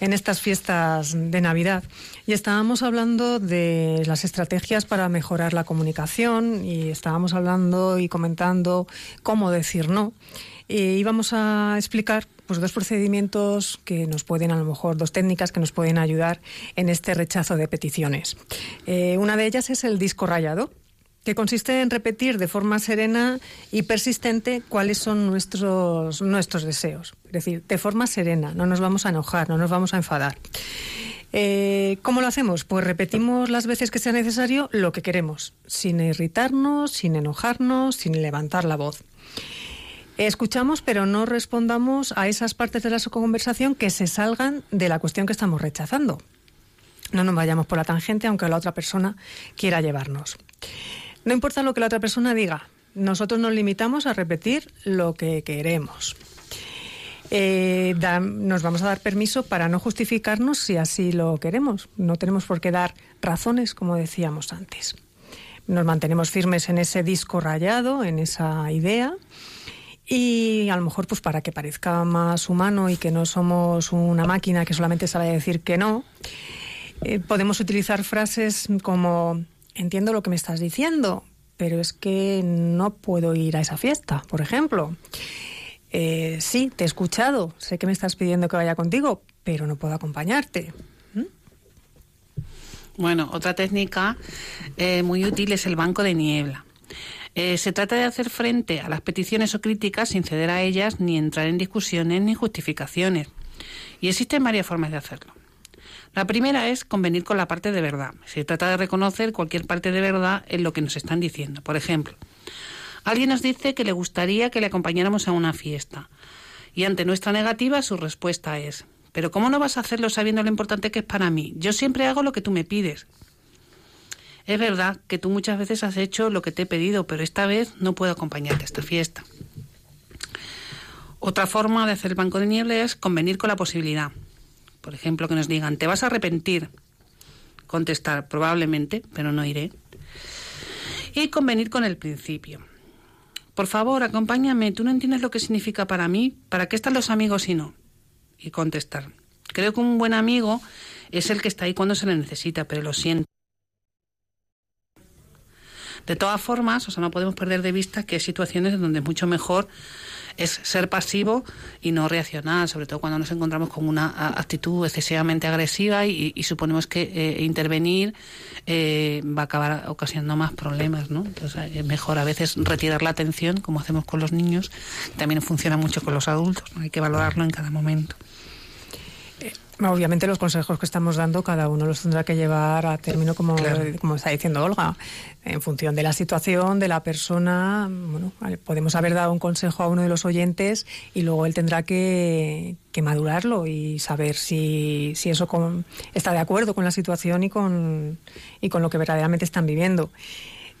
en estas fiestas de Navidad. Y estábamos hablando de las estrategias para mejorar la comunicación y estábamos hablando y comentando cómo decir no. Y íbamos a explicar pues dos procedimientos que nos pueden, a lo mejor, dos técnicas que nos pueden ayudar en este rechazo de peticiones. Eh, una de ellas es el disco rayado, que consiste en repetir de forma serena y persistente cuáles son nuestros, nuestros deseos. Es decir, de forma serena, no nos vamos a enojar, no nos vamos a enfadar. Eh, ¿Cómo lo hacemos? Pues repetimos las veces que sea necesario lo que queremos, sin irritarnos, sin enojarnos, sin levantar la voz. Escuchamos, pero no respondamos a esas partes de la conversación que se salgan de la cuestión que estamos rechazando. No nos vayamos por la tangente, aunque la otra persona quiera llevarnos. No importa lo que la otra persona diga, nosotros nos limitamos a repetir lo que queremos. Eh, nos vamos a dar permiso para no justificarnos si así lo queremos. No tenemos por qué dar razones, como decíamos antes. Nos mantenemos firmes en ese disco rayado, en esa idea y a lo mejor pues para que parezca más humano y que no somos una máquina que solamente sabe decir que no, eh, podemos utilizar frases como entiendo lo que me estás diciendo, pero es que no puedo ir a esa fiesta, por ejemplo. Eh, sí, te he escuchado, sé que me estás pidiendo que vaya contigo, pero no puedo acompañarte. Bueno, otra técnica eh, muy útil es el banco de niebla. Eh, se trata de hacer frente a las peticiones o críticas sin ceder a ellas ni entrar en discusiones ni justificaciones. Y existen varias formas de hacerlo. La primera es convenir con la parte de verdad. Se trata de reconocer cualquier parte de verdad en lo que nos están diciendo. Por ejemplo, alguien nos dice que le gustaría que le acompañáramos a una fiesta. Y ante nuestra negativa su respuesta es, pero ¿cómo no vas a hacerlo sabiendo lo importante que es para mí? Yo siempre hago lo que tú me pides. Es verdad que tú muchas veces has hecho lo que te he pedido, pero esta vez no puedo acompañarte a esta fiesta. Otra forma de hacer el banco de niebla es convenir con la posibilidad. Por ejemplo, que nos digan, te vas a arrepentir. Contestar, probablemente, pero no iré. Y convenir con el principio. Por favor, acompáñame, tú no entiendes lo que significa para mí, ¿para qué están los amigos y no? Y contestar, creo que un buen amigo es el que está ahí cuando se le necesita, pero lo siento. De todas formas, o sea, no podemos perder de vista que hay situaciones en donde mucho mejor es ser pasivo y no reaccionar, sobre todo cuando nos encontramos con una actitud excesivamente agresiva y, suponemos que eh, intervenir eh, va a acabar ocasionando más problemas, ¿no? Entonces es mejor a veces retirar la atención, como hacemos con los niños, también funciona mucho con los adultos, hay que valorarlo en cada momento. Obviamente los consejos que estamos dando cada uno los tendrá que llevar a término como, como está diciendo Olga, en función de la situación, de la persona. Bueno, podemos haber dado un consejo a uno de los oyentes y luego él tendrá que, que madurarlo y saber si, si eso está de acuerdo con la situación y con, y con lo que verdaderamente están viviendo.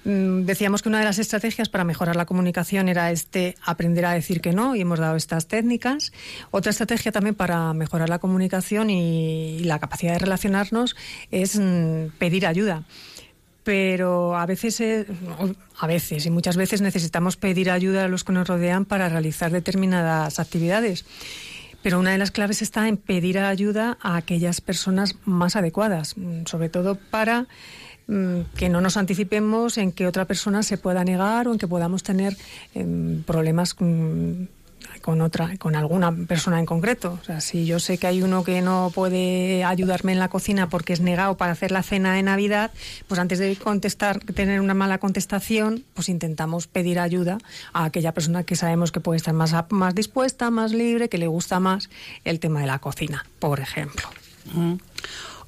Mm, decíamos que una de las estrategias para mejorar la comunicación era este aprender a decir que no y hemos dado estas técnicas. Otra estrategia también para mejorar la comunicación y la capacidad de relacionarnos es mm, pedir ayuda pero a veces, eh, a veces y muchas veces necesitamos pedir ayuda a los que nos rodean para realizar determinadas actividades. Pero una de las claves está en pedir ayuda a aquellas personas más adecuadas, mm, sobre todo para que no nos anticipemos en que otra persona se pueda negar o en que podamos tener em, problemas con, otra, con alguna persona en concreto. O sea, si yo sé que hay uno que no puede ayudarme en la cocina porque es negado para hacer la cena de Navidad, pues antes de contestar, tener una mala contestación, pues intentamos pedir ayuda a aquella persona que sabemos que puede estar más, más dispuesta, más libre, que le gusta más el tema de la cocina, por ejemplo.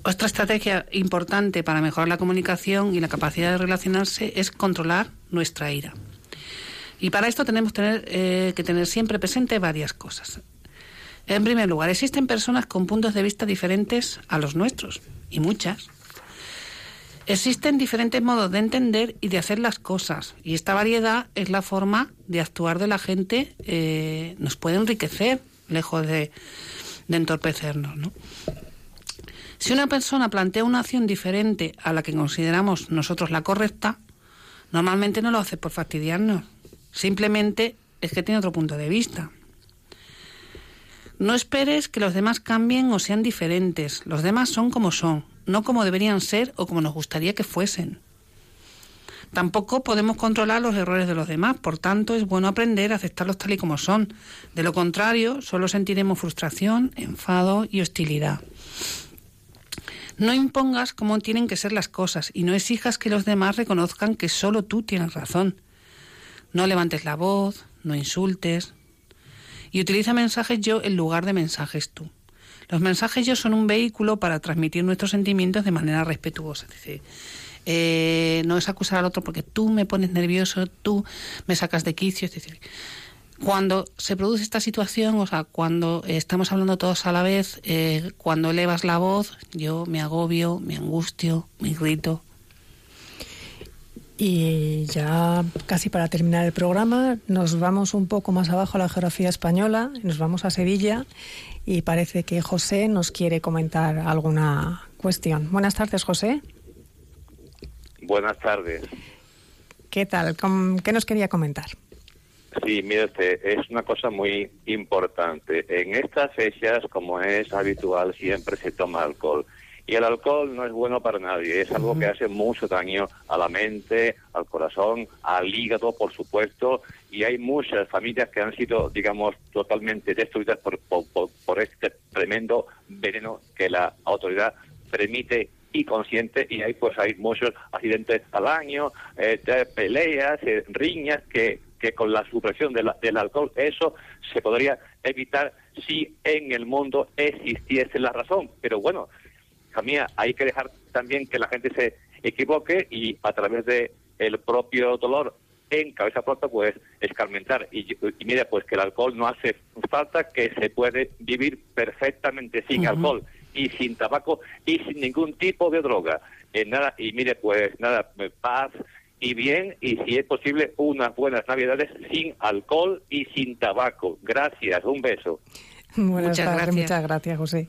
Otra estrategia importante para mejorar la comunicación y la capacidad de relacionarse es controlar nuestra ira. Y para esto tenemos eh, que tener siempre presente varias cosas. En primer lugar, existen personas con puntos de vista diferentes a los nuestros, y muchas. Existen diferentes modos de entender y de hacer las cosas, y esta variedad es la forma de actuar de la gente, eh, nos puede enriquecer, lejos de, de entorpecernos. ¿no? Si una persona plantea una acción diferente a la que consideramos nosotros la correcta, normalmente no lo hace por fastidiarnos, simplemente es que tiene otro punto de vista. No esperes que los demás cambien o sean diferentes. Los demás son como son, no como deberían ser o como nos gustaría que fuesen. Tampoco podemos controlar los errores de los demás, por tanto es bueno aprender a aceptarlos tal y como son. De lo contrario, solo sentiremos frustración, enfado y hostilidad. No impongas cómo tienen que ser las cosas y no exijas que los demás reconozcan que solo tú tienes razón. No levantes la voz, no insultes y utiliza mensajes yo en lugar de mensajes tú. Los mensajes yo son un vehículo para transmitir nuestros sentimientos de manera respetuosa. Eh, no es acusar al otro porque tú me pones nervioso, tú me sacas de quicio. Es cuando se produce esta situación, o sea, cuando estamos hablando todos a la vez, eh, cuando elevas la voz, yo me agobio, me angustio, me grito. Y ya casi para terminar el programa, nos vamos un poco más abajo a la geografía española, nos vamos a Sevilla y parece que José nos quiere comentar alguna cuestión. Buenas tardes, José. Buenas tardes. ¿Qué tal? ¿Qué nos quería comentar? Sí, mire usted, es una cosa muy importante. En estas fechas, como es habitual, siempre se toma alcohol. Y el alcohol no es bueno para nadie, es algo que hace mucho daño a la mente, al corazón, al hígado, por supuesto, y hay muchas familias que han sido, digamos, totalmente destruidas por, por, este tremendo veneno que la autoridad permite y consciente y ahí pues hay muchos accidentes al año, eh, peleas, eh, riñas que, que con la supresión del alcohol eso se podría evitar si en el mundo existiese la razón. Pero bueno, mía, hay que dejar también que la gente se equivoque y a través de el propio dolor en cabeza pronta pues escarmentar. Y, y mire pues que el alcohol no hace falta que se puede vivir perfectamente sin alcohol y sin tabaco y sin ningún tipo de droga. En eh, nada y mire pues nada paz y bien y si es posible unas buenas navidades sin alcohol y sin tabaco gracias un beso muchas gracias. muchas gracias, José.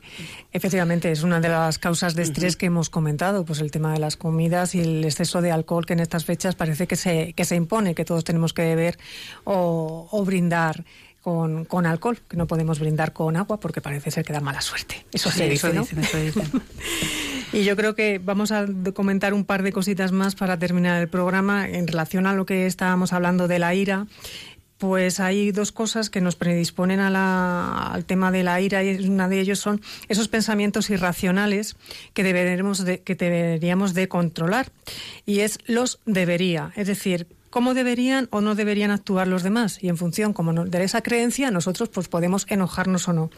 Efectivamente, es una de las causas de estrés que hemos comentado, pues el tema de las comidas y el exceso de alcohol que en estas fechas parece que se, que se impone, que todos tenemos que beber o, brindar con, con, alcohol, que no podemos brindar con agua porque parece ser que da mala suerte. Eso se dice, ¿no? y yo creo que vamos a comentar un par de cositas más para terminar el programa en relación a lo que estábamos hablando de la ira pues hay dos cosas que nos predisponen al tema de la ira y una de ellos son esos pensamientos irracionales que, deberemos que deberíamos de controlar y es los debería, es decir, cómo deberían o no deberían actuar los demás y en función como de esa creencia nosotros pues podemos enojarnos o no.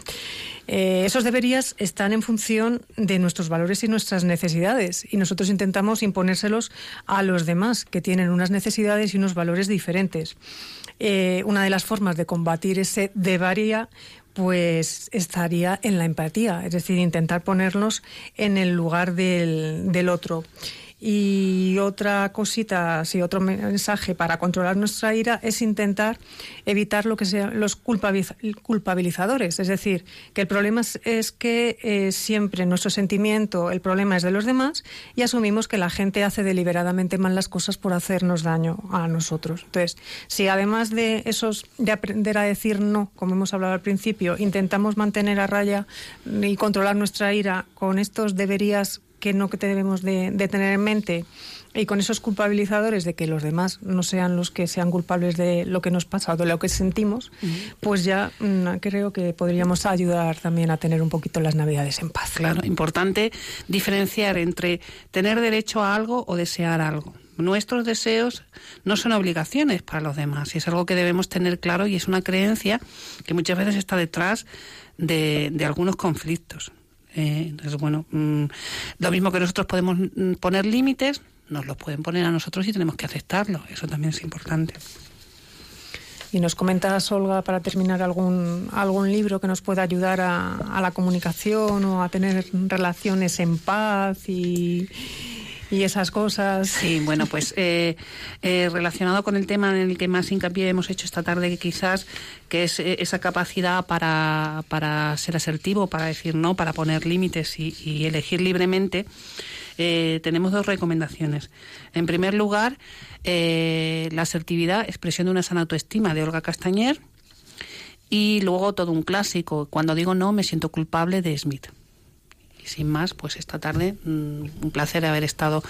Eh, esos deberías están en función de nuestros valores y nuestras necesidades y nosotros intentamos imponérselos a los demás que tienen unas necesidades y unos valores diferentes. Eh, una de las formas de combatir ese debería pues estaría en la empatía, es decir, intentar ponernos en el lugar del, del otro. Y otra cosita, sí, otro mensaje para controlar nuestra ira es intentar evitar lo que sean los culpabilizadores. Es decir, que el problema es, que eh, siempre nuestro sentimiento, el problema es de los demás y asumimos que la gente hace deliberadamente mal las cosas por hacernos daño a nosotros. Entonces, si además de esos, de aprender a decir no, como hemos hablado al principio, intentamos mantener a raya y controlar nuestra ira con estos deberías que no que debemos de, tener en mente y con esos culpabilizadores de que los demás no sean los que sean culpables de lo que nos pasa o de lo que sentimos, pues ya mm, creo que podríamos ayudar también a tener un poquito las navidades en paz. Claro, importante diferenciar entre tener derecho a algo o desear algo. Nuestros deseos no son obligaciones para los demás y es algo que debemos tener claro y es una creencia que muchas veces está detrás de, de algunos conflictos. Eh, entonces, bueno, mm, lo mismo que nosotros podemos mm, poner límites, nos los pueden poner a nosotros y tenemos que aceptarlo. Eso también es importante. Y nos comentas, Olga, para terminar, algún, algún libro que nos pueda ayudar a, la comunicación o a tener relaciones en paz y, y esas cosas. Sí, bueno, pues eh, eh, relacionado con el tema en el que más hincapié hemos hecho esta tarde, quizás, que es eh, esa capacidad para, para ser asertivo, para decir no, para poner límites y, elegir libremente, tenemos dos recomendaciones. En primer lugar, la asertividad, expresión de una sana autoestima de Olga Castañer, y luego todo un clásico, cuando digo no, me siento culpable de Smith. Y sin más, pues esta tarde mm, un placer haber estado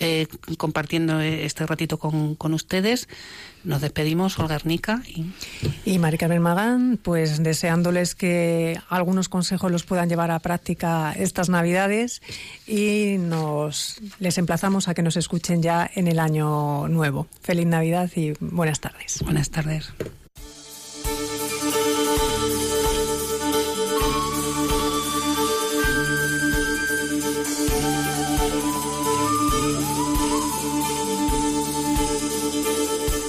eh, compartiendo este ratito con, con, ustedes. Nos despedimos, Olga Ernica y... Y Mari Carmen Magán, pues deseándoles que algunos consejos los puedan llevar a práctica estas Navidades y nos les emplazamos a que nos escuchen ya en el año nuevo. Feliz Navidad y buenas tardes. Buenas tardes.